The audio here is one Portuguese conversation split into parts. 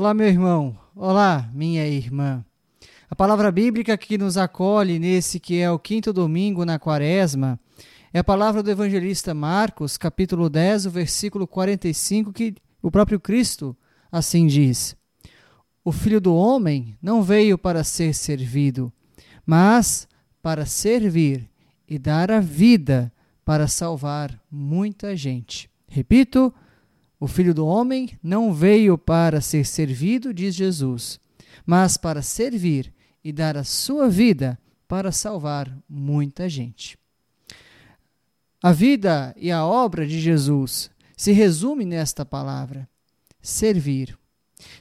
Olá, meu irmão. Olá, minha irmã. A palavra bíblica que nos acolhe nesse que é o quinto domingo na quaresma é a palavra do evangelista Marcos, capítulo 10, o versículo 45, que o próprio Cristo assim diz: O filho do homem não veio para ser servido, mas para servir e dar a vida para salvar muita gente. Repito, o filho do homem não veio para ser servido, diz Jesus, mas para servir e dar a sua vida para salvar muita gente. A vida e a obra de Jesus se resume nesta palavra: servir.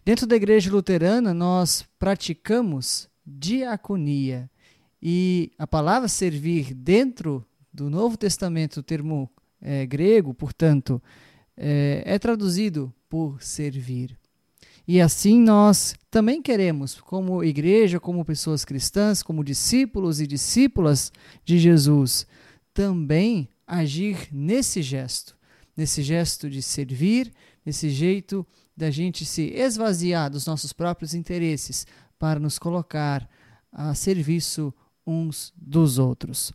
Dentro da igreja luterana, nós praticamos diaconia. E a palavra servir, dentro do Novo Testamento, o termo é, grego, portanto, é, é traduzido por servir. E assim nós também queremos, como igreja, como pessoas cristãs, como discípulos e discípulas de Jesus, também agir nesse gesto, nesse gesto de servir, nesse jeito da gente se esvaziar dos nossos próprios interesses para nos colocar a serviço uns dos outros.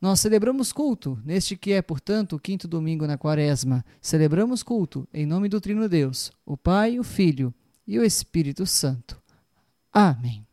Nós celebramos culto, neste que é, portanto, o quinto domingo na quaresma. Celebramos culto em nome do Trino Deus, o Pai, o Filho e o Espírito Santo. Amém.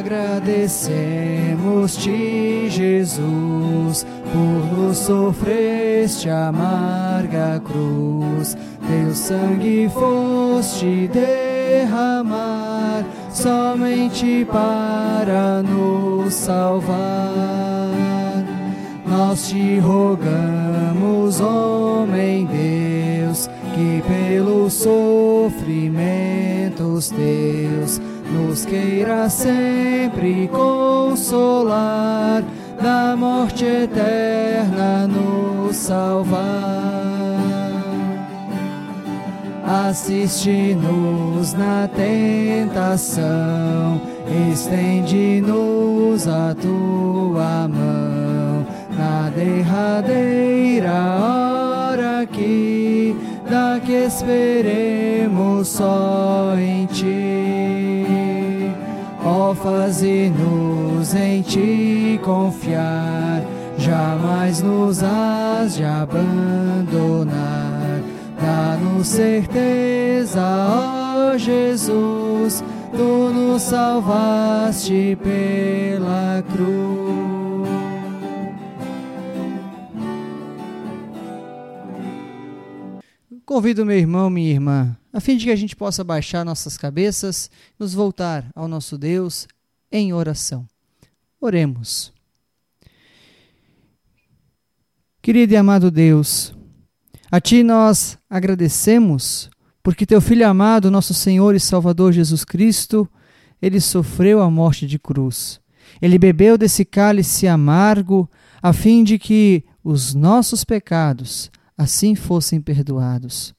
Agradecemos-te, Jesus, por nos sofreste amarga cruz. Teu sangue foste derramar somente para nos salvar. Nós te rogamos, homem Deus, que pelos sofrimentos teus nos queira sempre consolar, da morte eterna nos salvar. Assiste-nos na tentação, estende-nos a tua mão, na derradeira hora que da que esperemos só em ti. Oh, faze-nos em ti confiar, jamais nos has de abandonar. Dá-nos certeza, ó Jesus, tu nos salvaste pela cruz. Convido meu irmão, minha irmã, a fim de que a gente possa baixar nossas cabeças, nos voltar ao nosso Deus em oração. Oremos. Querido e amado Deus, a Ti nós agradecemos, porque Teu Filho amado, nosso Senhor e Salvador Jesus Cristo, Ele sofreu a morte de cruz. Ele bebeu desse cálice amargo, a fim de que os nossos pecados, assim fossem perdoados.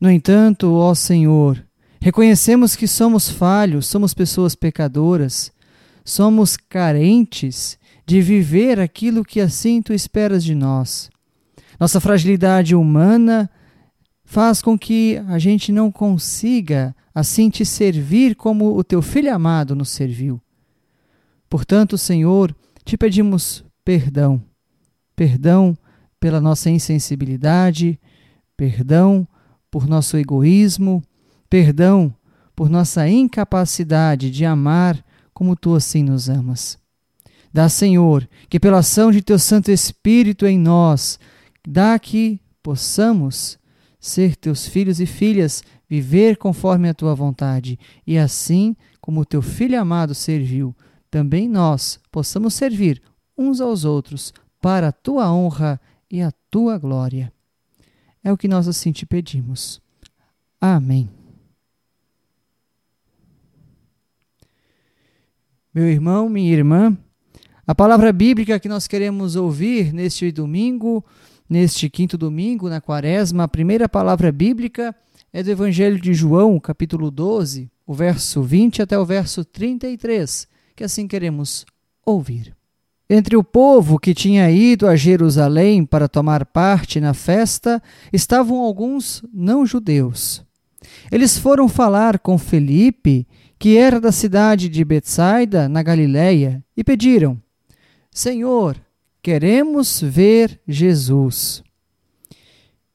No entanto, ó Senhor, reconhecemos que somos falhos, somos pessoas pecadoras, somos carentes de viver aquilo que assim tu esperas de nós. Nossa fragilidade humana faz com que a gente não consiga assim te servir como o teu filho amado nos serviu. Portanto, Senhor, te pedimos perdão. Perdão pela nossa insensibilidade, perdão por nosso egoísmo, perdão por nossa incapacidade de amar como tu assim nos amas. Dá, Senhor, que pela ação de teu Santo Espírito em nós, dá que possamos ser teus filhos e filhas, viver conforme a tua vontade, e assim como teu filho amado serviu, também nós possamos servir uns aos outros para a tua honra e a tua glória. É o que nós assim te pedimos. Amém. Meu irmão, minha irmã, A palavra bíblica que nós queremos ouvir neste domingo, neste quinto domingo, na quaresma, a primeira palavra bíblica é do Evangelho de João, capítulo 12, o verso 20 até o verso 33, que assim queremos ouvir. Entre o povo que tinha ido a Jerusalém para tomar parte na festa estavam alguns não-judeus. Eles foram falar com Felipe, que era da cidade de Betsaida, na Galiléia, e pediram: Senhor, queremos ver Jesus.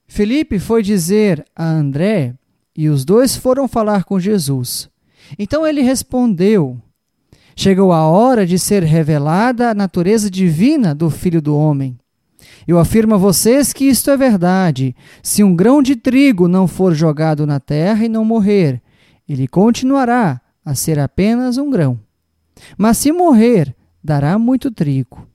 Felipe foi dizer a André, e os dois foram falar com Jesus. Então ele respondeu: Chegou a hora de ser revelada a natureza divina do Filho do Homem. Eu afirmo a vocês que isto é verdade. Se um grão de trigo não for jogado na terra e não morrer, ele continuará a ser apenas um grão. Mas se morrer, dará muito trigo.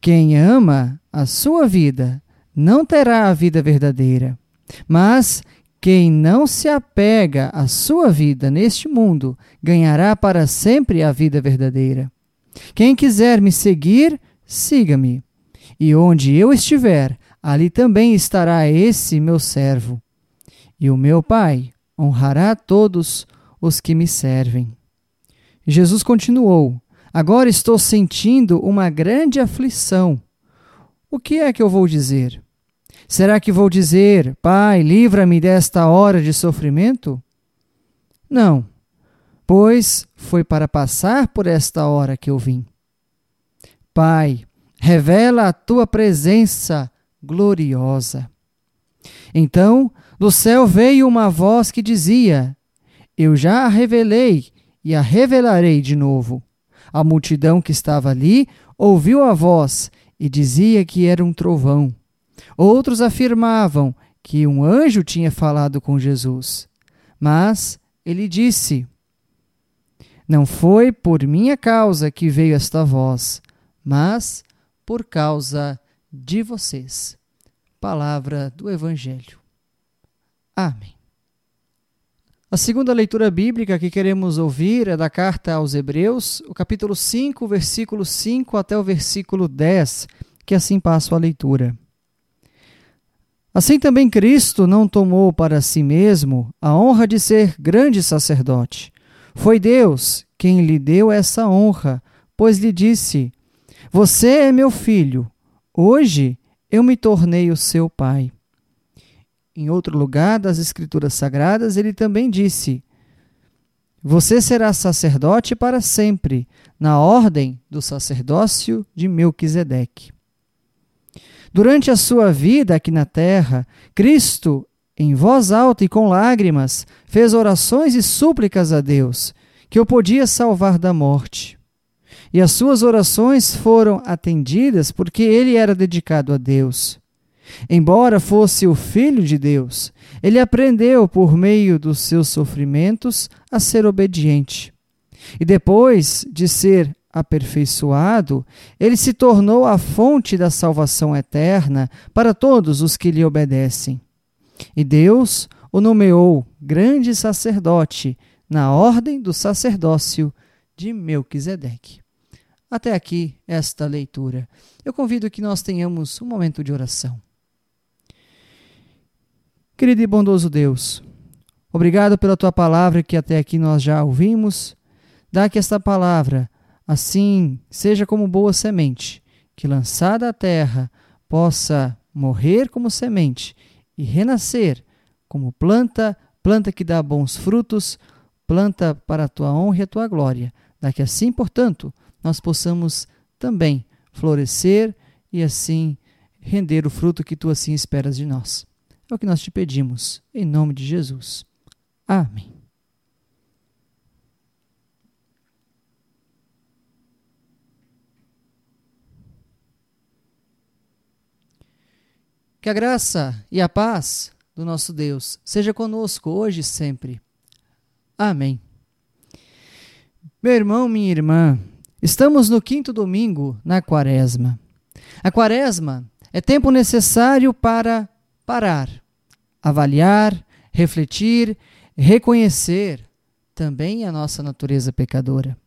Quem ama a sua vida não terá a vida verdadeira. Mas quem não se apega à sua vida neste mundo ganhará para sempre a vida verdadeira. Quem quiser me seguir, siga-me. E onde eu estiver, ali também estará esse meu servo. E o meu Pai honrará todos os que me servem. Jesus continuou: Agora estou sentindo uma grande aflição. O que é que eu vou dizer? Será que vou dizer, Pai, livra-me desta hora de sofrimento? Não, pois foi para passar por esta hora que eu vim. Pai, revela a tua presença gloriosa. Então, do céu veio uma voz que dizia: Eu já a revelei e a revelarei de novo. A multidão que estava ali ouviu a voz e dizia que era um trovão. Outros afirmavam que um anjo tinha falado com Jesus. Mas ele disse: Não foi por minha causa que veio esta voz, mas por causa de vocês. Palavra do Evangelho. Amém. A segunda leitura bíblica que queremos ouvir é da carta aos Hebreus, o capítulo 5, versículo 5 até o versículo 10, que assim passo a leitura. Assim também Cristo não tomou para si mesmo a honra de ser grande sacerdote. Foi Deus quem lhe deu essa honra, pois lhe disse: Você é meu filho, hoje eu me tornei o seu pai. Em outro lugar das Escrituras Sagradas, ele também disse: Você será sacerdote para sempre, na ordem do sacerdócio de Melquisedeque. Durante a sua vida aqui na terra, Cristo, em voz alta e com lágrimas, fez orações e súplicas a Deus, que o podia salvar da morte. E as suas orações foram atendidas porque ele era dedicado a Deus. Embora fosse o Filho de Deus, ele aprendeu, por meio dos seus sofrimentos, a ser obediente. E depois de ser aperfeiçoado, ele se tornou a fonte da salvação eterna para todos os que lhe obedecem. E Deus o nomeou grande sacerdote na ordem do sacerdócio de Melquisedeque. Até aqui esta leitura. Eu convido que nós tenhamos um momento de oração. Querido e bondoso Deus, obrigado pela tua palavra que até aqui nós já ouvimos. Dá que esta palavra Assim, seja como boa semente, que lançada à terra possa morrer como semente e renascer como planta, planta que dá bons frutos, planta para a tua honra e a tua glória. Dá que assim, portanto, nós possamos também florescer e assim render o fruto que tu assim esperas de nós. É o que nós te pedimos, em nome de Jesus. Amém. Que a graça e a paz do nosso Deus seja conosco hoje e sempre. Amém. Meu irmão, minha irmã, estamos no quinto domingo na Quaresma. A Quaresma é tempo necessário para parar, avaliar, refletir, reconhecer também a nossa natureza pecadora.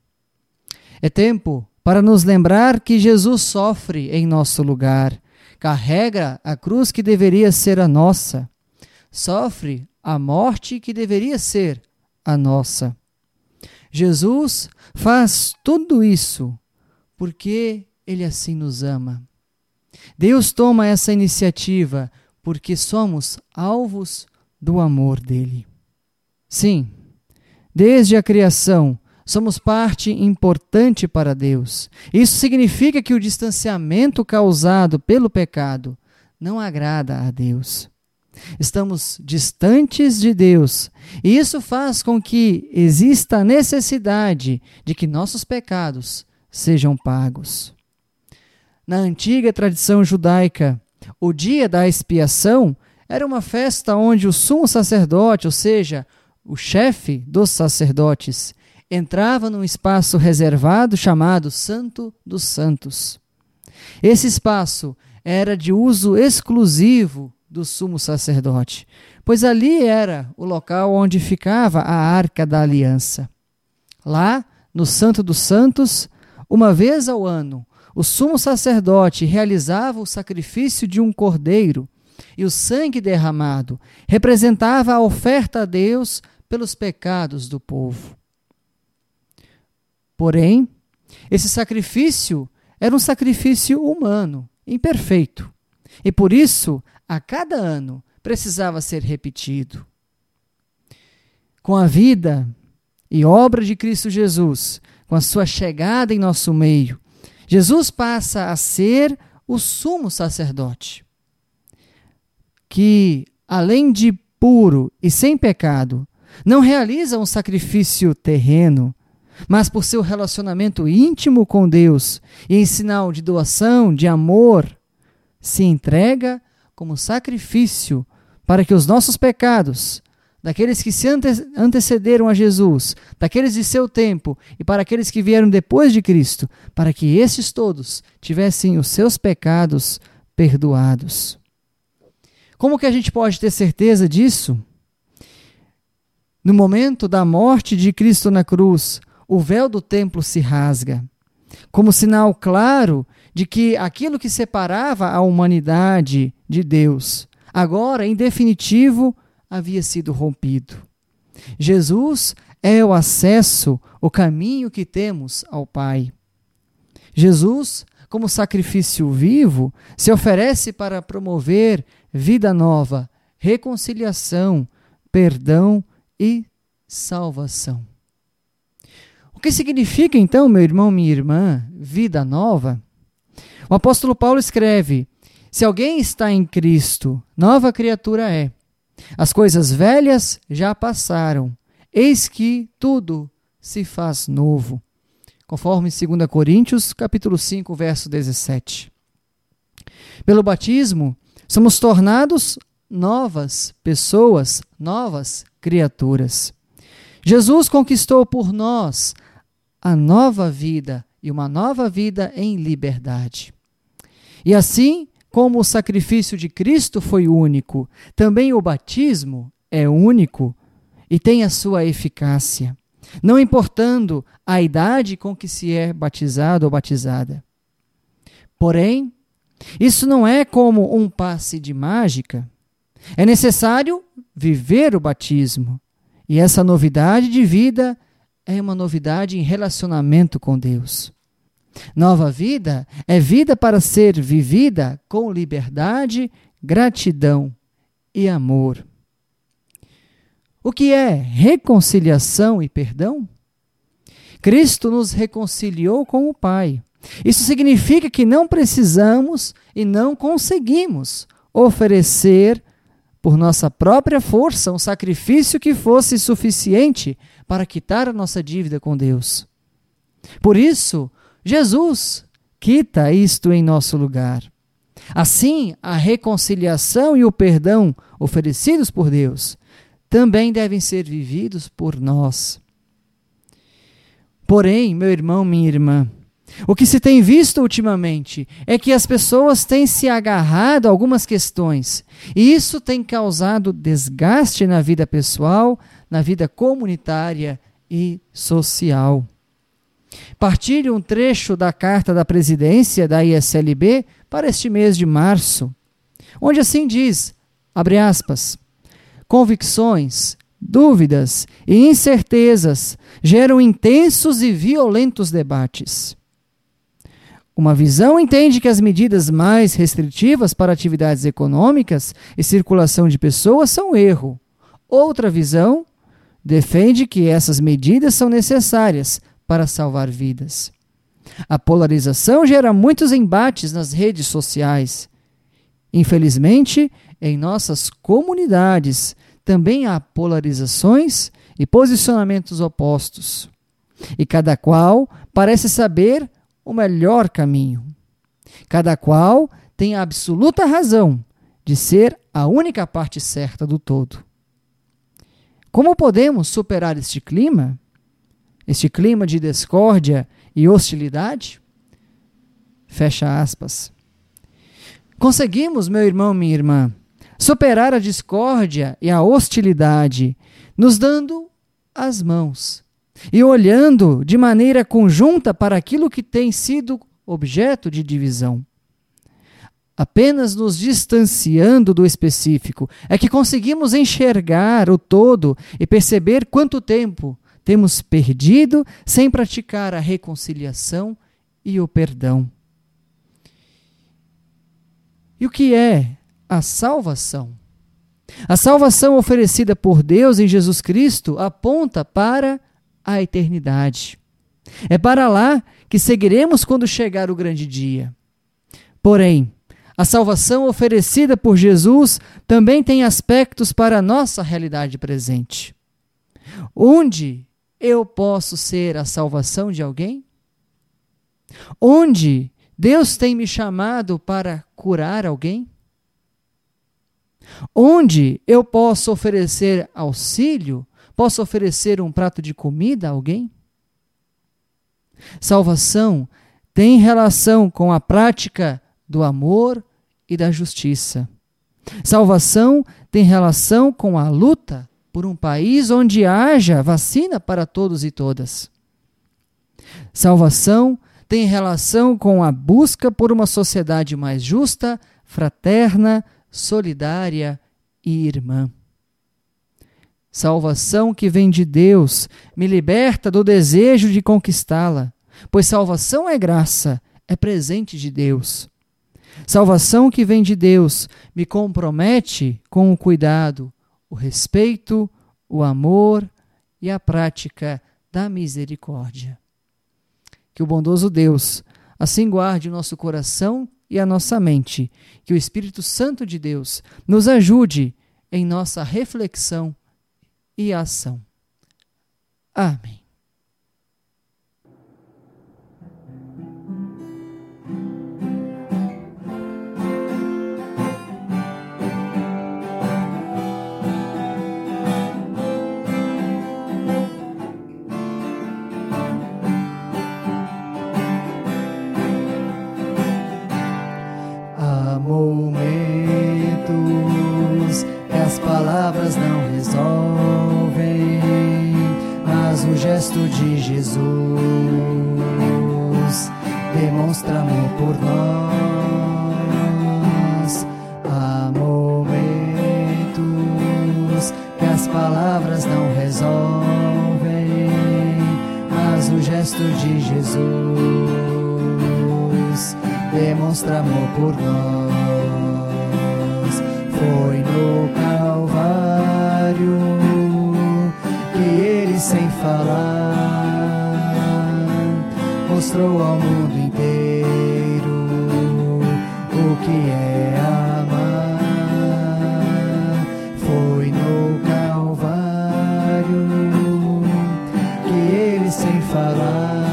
É tempo para nos lembrar que Jesus sofre em nosso lugar, carrega a cruz que deveria ser a nossa, sofre a morte que deveria ser a nossa. Jesus faz tudo isso porque Ele assim nos ama. Deus toma essa iniciativa porque somos alvos do amor dele. Sim, desde a criação, somos parte importante para Deus. Isso significa que o distanciamento causado pelo pecado não agrada a Deus. Estamos distantes de Deus, e isso faz com que exista a necessidade de que nossos pecados sejam pagos. Na antiga tradição judaica, o dia da expiação era uma festa onde o sumo sacerdote, ou seja, o chefe dos sacerdotes, entrava num espaço reservado chamado Santo dos Santos. Esse espaço era de uso exclusivo do sumo sacerdote, pois ali era o local onde ficava a arca da aliança. Lá, no Santo dos Santos, uma vez ao ano, o sumo sacerdote realizava o sacrifício de um cordeiro e o sangue derramado representava a oferta a Deus pelos pecados do povo. Porém, esse sacrifício era um sacrifício humano, imperfeito, e por isso, a cada ano, precisava ser repetido. Com a vida e obra de Cristo Jesus, com a sua chegada em nosso meio, Jesus passa a ser o sumo sacerdote, que, além de puro e sem pecado, não realiza um sacrifício terreno, mas por seu relacionamento íntimo com Deus e em sinal de doação, de amor, se entrega como sacrifício para que os nossos pecados, daqueles que se ante antecederam a Jesus, daqueles de seu tempo e para aqueles que vieram depois de Cristo, para que estes todos tivessem os seus pecados perdoados. Como que a gente pode ter certeza disso? No momento da morte de Cristo na cruz, o véu do templo se rasga, como sinal claro de que aquilo que separava a humanidade de Deus, agora, em definitivo, havia sido rompido. Jesus é o acesso, o caminho que temos ao Pai. Jesus, como sacrifício vivo, se oferece para promover vida nova, reconciliação, perdão e salvação. Que significa então, meu irmão, minha irmã, vida nova? O apóstolo Paulo escreve: Se alguém está em Cristo, nova criatura é. As coisas velhas já passaram, eis que tudo se faz novo. Conforme 2 Coríntios, capítulo 5, verso 17. Pelo batismo, somos tornados novas pessoas, novas criaturas. Jesus conquistou por nós a nova vida e uma nova vida em liberdade. E assim como o sacrifício de Cristo foi único, também o batismo é único e tem a sua eficácia, não importando a idade com que se é batizado ou batizada. Porém, isso não é como um passe de mágica. É necessário viver o batismo. E essa novidade de vida é uma novidade em relacionamento com Deus. Nova vida é vida para ser vivida com liberdade, gratidão e amor. O que é reconciliação e perdão? Cristo nos reconciliou com o Pai. Isso significa que não precisamos e não conseguimos oferecer por nossa própria força um sacrifício que fosse suficiente para quitar a nossa dívida com Deus. Por isso, Jesus quita isto em nosso lugar. Assim, a reconciliação e o perdão oferecidos por Deus também devem ser vividos por nós. Porém, meu irmão, minha irmã, o que se tem visto ultimamente é que as pessoas têm se agarrado a algumas questões, e isso tem causado desgaste na vida pessoal, na vida comunitária e social. Partilho um trecho da carta da presidência da ISLB para este mês de março, onde assim diz, abre aspas, convicções, dúvidas e incertezas geram intensos e violentos debates. Uma visão entende que as medidas mais restritivas para atividades econômicas e circulação de pessoas são erro. Outra visão defende que essas medidas são necessárias para salvar vidas. A polarização gera muitos embates nas redes sociais. Infelizmente, em nossas comunidades também há polarizações e posicionamentos opostos. E cada qual parece saber o melhor caminho. Cada qual tem a absoluta razão de ser a única parte certa do todo. Como podemos superar este clima? Este clima de discórdia e hostilidade? Fecha aspas. Conseguimos, meu irmão, minha irmã, superar a discórdia e a hostilidade, nos dando as mãos e olhando de maneira conjunta para aquilo que tem sido objeto de divisão. Apenas nos distanciando do específico é que conseguimos enxergar o todo e perceber quanto tempo temos perdido sem praticar a reconciliação e o perdão. E o que é a salvação? A salvação oferecida por Deus em Jesus Cristo aponta para a eternidade. É para lá que seguiremos quando chegar o grande dia. Porém, a salvação oferecida por Jesus também tem aspectos para a nossa realidade presente. Onde eu posso ser a salvação de alguém? Onde Deus tem me chamado para curar alguém? Onde eu posso oferecer auxílio Posso oferecer um prato de comida a alguém? Salvação tem relação com a prática do amor e da justiça. Salvação tem relação com a luta por um país onde haja vacina para todos e todas. Salvação tem relação com a busca por uma sociedade mais justa, fraterna, solidária e irmã. Salvação que vem de Deus me liberta do desejo de conquistá-la, pois salvação é graça, é presente de Deus. Salvação que vem de Deus me compromete com o cuidado, o respeito, o amor e a prática da misericórdia. Que o bondoso Deus assim guarde o nosso coração e a nossa mente, que o Espírito Santo de Deus nos ajude em nossa reflexão e ação. Amém. Gesto de Jesus demonstra amor por nós. Há momentos que as palavras não resolvem, mas o gesto de Jesus demonstra amor por nós. Mostrou ao mundo inteiro o que é amar. Foi no Calvário que ele, sem falar,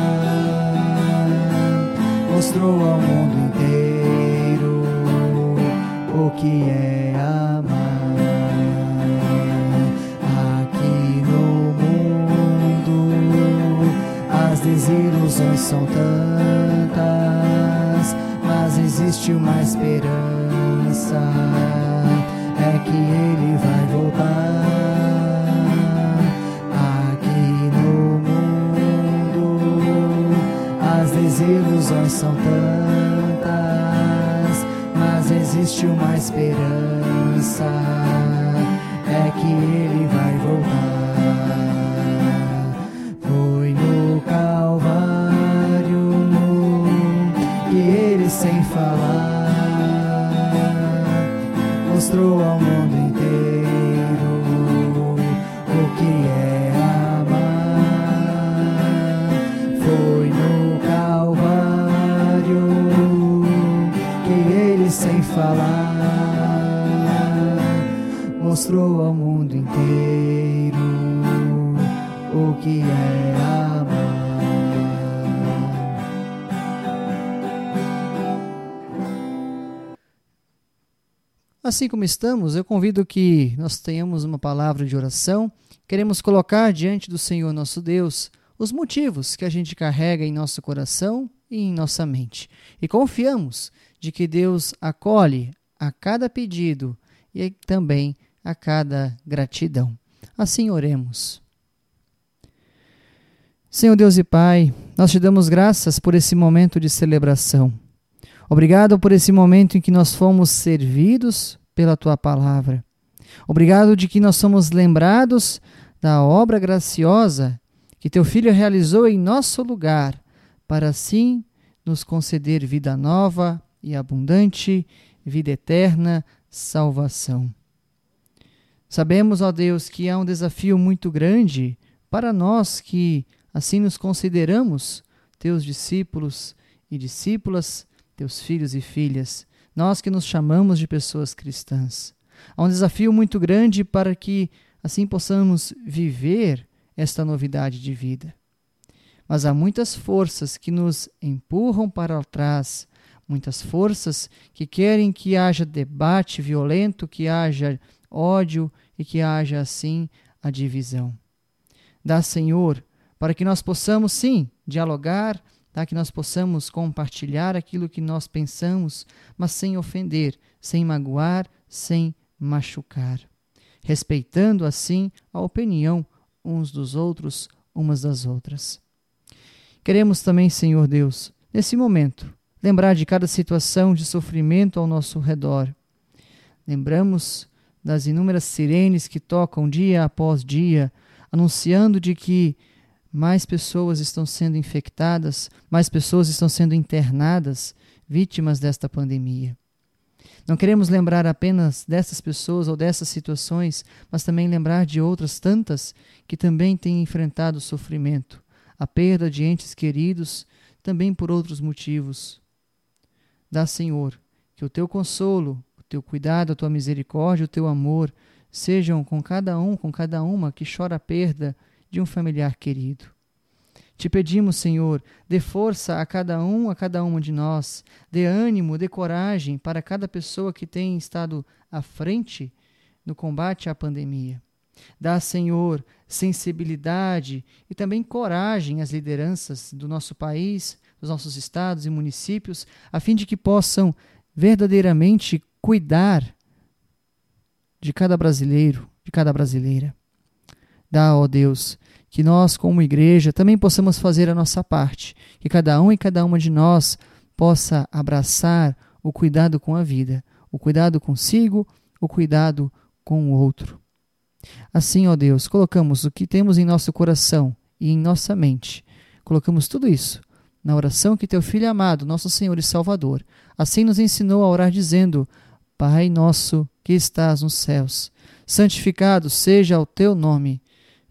mostrou ao mundo falar mostrou ao mundo inteiro o que é amar. Foi no Calvário que ele sem falar mostrou ao mundo inteiro o que é Assim como estamos, eu convido que nós tenhamos uma palavra de oração. Queremos colocar diante do Senhor nosso Deus os motivos que a gente carrega em nosso coração e em nossa mente. E confiamos de que Deus acolhe a cada pedido e também a cada gratidão. Assim oremos. Senhor Deus e Pai, nós te damos graças por esse momento de celebração. Obrigado por esse momento em que nós fomos servidos pela tua palavra. Obrigado de que nós somos lembrados da obra graciosa que teu filho realizou em nosso lugar, para assim nos conceder vida nova e abundante, vida eterna, salvação. Sabemos, ó Deus, que há um desafio muito grande para nós que assim nos consideramos teus discípulos e discípulas teus filhos e filhas, nós que nos chamamos de pessoas cristãs. Há um desafio muito grande para que assim possamos viver esta novidade de vida. Mas há muitas forças que nos empurram para trás, muitas forças que querem que haja debate violento, que haja ódio e que haja assim a divisão. Dá, Senhor, para que nós possamos sim dialogar, tá? que nós possamos compartilhar aquilo que nós pensamos, mas sem ofender, sem magoar, sem machucar, respeitando assim a opinião uns dos outros, umas das outras. Queremos também, Senhor Deus, nesse momento, lembrar de cada situação de sofrimento ao nosso redor. Lembramos das inúmeras sirenes que tocam dia após dia, anunciando de que mais pessoas estão sendo infectadas, mais pessoas estão sendo internadas, vítimas desta pandemia. Não queremos lembrar apenas dessas pessoas ou dessas situações, mas também lembrar de outras tantas que também têm enfrentado sofrimento, a perda de entes queridos, também por outros motivos. Dá, Senhor, que o teu consolo, o teu cuidado, a tua misericórdia, o teu amor sejam com cada um, com cada uma que chora a perda de um familiar querido. Te pedimos, Senhor, dê força a cada um, a cada uma de nós, dê ânimo, dê coragem para cada pessoa que tem estado à frente no combate à pandemia. Dá, Senhor, sensibilidade e também coragem às lideranças do nosso país, dos nossos estados e municípios, a fim de que possam verdadeiramente cuidar de cada brasileiro, de cada brasileira. Dá, ó Deus, que nós, como igreja, também possamos fazer a nossa parte, que cada um e cada uma de nós possa abraçar o cuidado com a vida, o cuidado consigo, o cuidado com o outro. Assim, ó Deus, colocamos o que temos em nosso coração e em nossa mente, colocamos tudo isso na oração que teu Filho amado, nosso Senhor e Salvador, assim nos ensinou a orar, dizendo: Pai nosso que estás nos céus, santificado seja o teu nome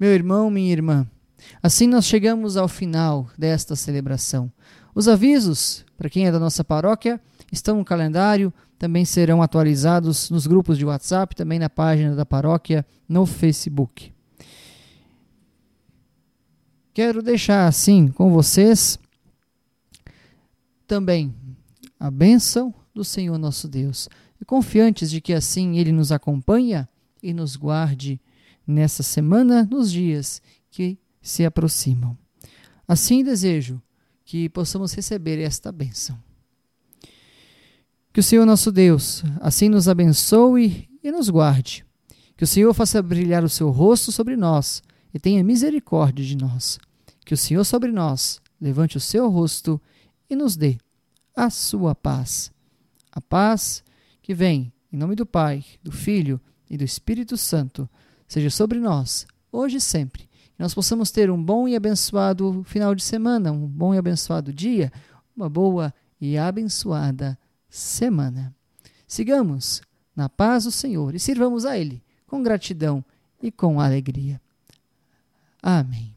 Meu irmão, minha irmã, assim nós chegamos ao final desta celebração. Os avisos, para quem é da nossa paróquia, estão no calendário, também serão atualizados nos grupos de WhatsApp, também na página da paróquia no Facebook. Quero deixar assim com vocês também a bênção do Senhor nosso Deus. E confiantes de que assim Ele nos acompanha e nos guarde nessa semana, nos dias que se aproximam. Assim desejo que possamos receber esta bênção. Que o Senhor nosso Deus assim nos abençoe e nos guarde. Que o Senhor faça brilhar o seu rosto sobre nós e tenha misericórdia de nós. Que o Senhor sobre nós levante o seu rosto e nos dê a sua paz. A paz que vem em nome do Pai, do Filho e do Espírito Santo seja sobre nós, hoje e sempre. Que nós possamos ter um bom e abençoado final de semana, um bom e abençoado dia, uma boa e abençoada semana. Sigamos na paz do Senhor e sirvamos a Ele com gratidão e com alegria. Amém.